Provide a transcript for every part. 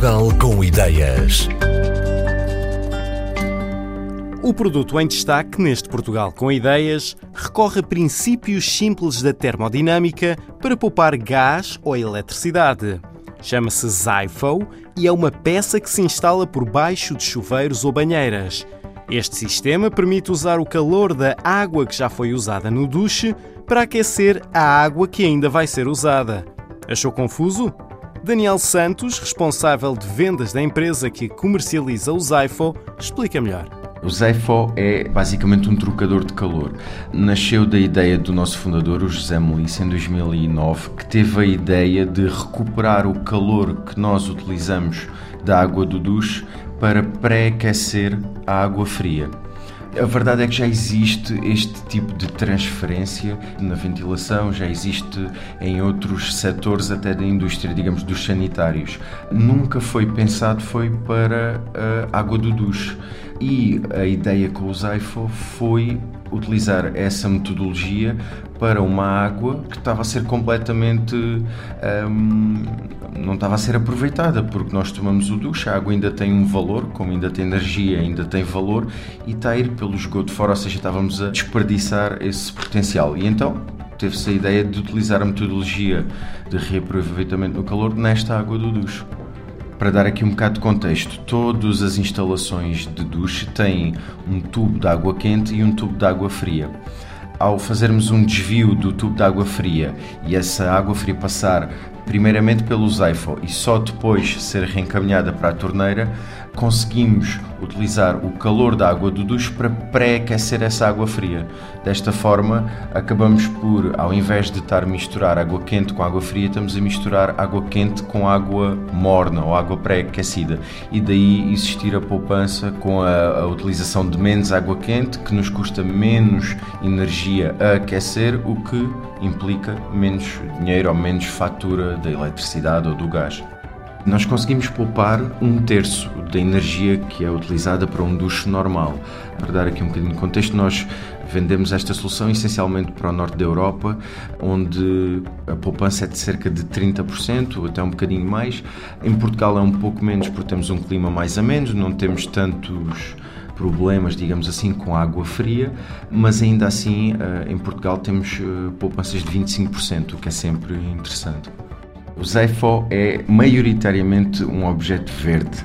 Portugal com ideias. O produto em destaque neste Portugal com Ideias recorre a princípios simples da termodinâmica para poupar gás ou eletricidade. Chama-se Zypho e é uma peça que se instala por baixo de chuveiros ou banheiras. Este sistema permite usar o calor da água que já foi usada no duche para aquecer a água que ainda vai ser usada. Achou confuso? Daniel Santos, responsável de vendas da empresa que comercializa o Zypho, explica melhor. O Zypho é basicamente um trocador de calor. Nasceu da ideia do nosso fundador, o José Melissa, em 2009, que teve a ideia de recuperar o calor que nós utilizamos da água do duche para pré-aquecer a água fria. A verdade é que já existe este tipo de transferência na ventilação, já existe em outros setores até da indústria, digamos, dos sanitários. Nunca foi pensado foi para a água do duche. E a ideia com o Zaifo foi utilizar essa metodologia para uma água que estava a ser completamente hum, não estava a ser aproveitada porque nós tomamos o duche, a água ainda tem um valor, como ainda tem energia, ainda tem valor e está a ir pelo esgoto fora, ou seja, estávamos a desperdiçar esse potencial. E então teve-se a ideia de utilizar a metodologia de reaproveitamento do calor nesta água do duche. Para dar aqui um bocado de contexto, todas as instalações de duche têm um tubo de água quente e um tubo de água fria. Ao fazermos um desvio do tubo de água fria e essa água fria passar primeiramente pelo Zypho e só depois ser reencaminhada para a torneira, conseguimos utilizar o calor da água do duche para pré-aquecer essa água fria. Desta forma, acabamos por, ao invés de estar a misturar água quente com água fria, estamos a misturar água quente com água morna ou água pré-aquecida. E daí existir a poupança com a, a utilização de menos água quente, que nos custa menos energia a aquecer, o que implica menos dinheiro ou menos fatura da eletricidade ou do gás. Nós conseguimos poupar um terço da energia que é utilizada para um duche normal. Para dar aqui um bocadinho de contexto, nós vendemos esta solução essencialmente para o norte da Europa, onde a poupança é de cerca de 30%, até um bocadinho mais. Em Portugal é um pouco menos porque temos um clima mais ameno, não temos tantos problemas, digamos assim, com água fria, mas ainda assim eh, em Portugal temos eh, poupanças de 25%, o que é sempre interessante. O Zypho é maioritariamente um objeto verde,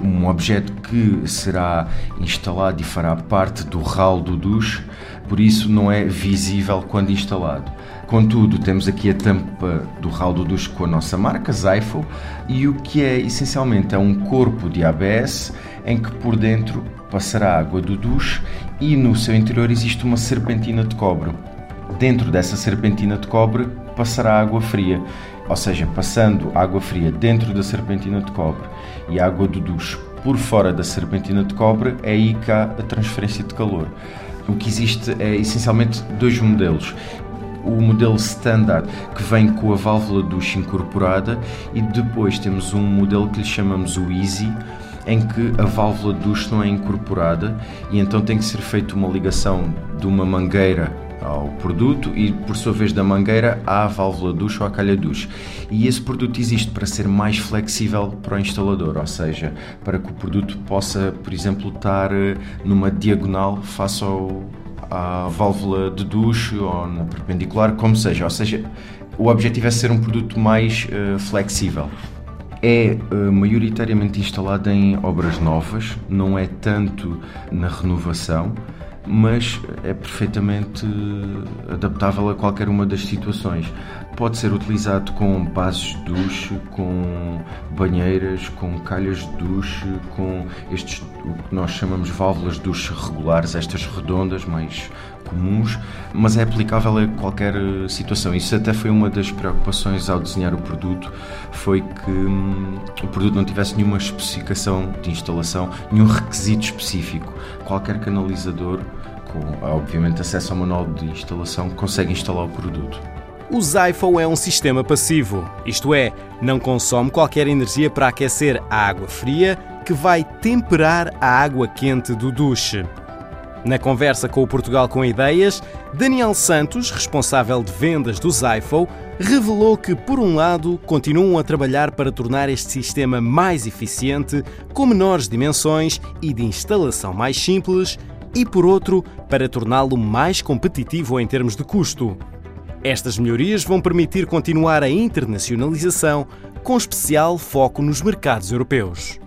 um objeto que será instalado e fará parte do ralo do duche, por isso não é visível quando instalado. Contudo, temos aqui a tampa do ralo do duche com a nossa marca, Zypho, e o que é essencialmente é um corpo de ABS em que por dentro passará água do duche e no seu interior existe uma serpentina de cobre. Dentro dessa serpentina de cobre passará água fria, ou seja, passando água fria dentro da serpentina de cobre e água do duche por fora da serpentina de cobre, é aí que há a transferência de calor. O que existe é essencialmente dois modelos o modelo standard que vem com a válvula duche incorporada e depois temos um modelo que lhe chamamos o Easy em que a válvula duche não é incorporada e então tem que ser feita uma ligação de uma mangueira ao produto e, por sua vez, da mangueira à válvula duche ou à calha duche. E esse produto existe para ser mais flexível para o instalador, ou seja, para que o produto possa, por exemplo, estar eh, numa diagonal face ao, à válvula de duche ou na perpendicular, como seja. Ou seja, o objetivo é ser um produto mais uh, flexível. É uh, maioritariamente instalado em obras novas, não é tanto na renovação mas é perfeitamente adaptável a qualquer uma das situações. Pode ser utilizado com bases de duche, com banheiras, com calhas de duche, com estes o que nós chamamos válvulas de duche regulares, estas redondas mais comuns, mas é aplicável a qualquer situação. Isso até foi uma das preocupações ao desenhar o produto, foi que hum, o produto não tivesse nenhuma especificação de instalação, nenhum requisito específico. Qualquer canalizador com obviamente acesso ao manual de instalação, consegue instalar o produto. O Zypho é um sistema passivo, isto é, não consome qualquer energia para aquecer a água fria que vai temperar a água quente do duche. Na conversa com o Portugal com Ideias, Daniel Santos, responsável de vendas do Zyfo, revelou que, por um lado, continuam a trabalhar para tornar este sistema mais eficiente, com menores dimensões e de instalação mais simples, e, por outro, para torná-lo mais competitivo em termos de custo. Estas melhorias vão permitir continuar a internacionalização, com especial foco nos mercados europeus.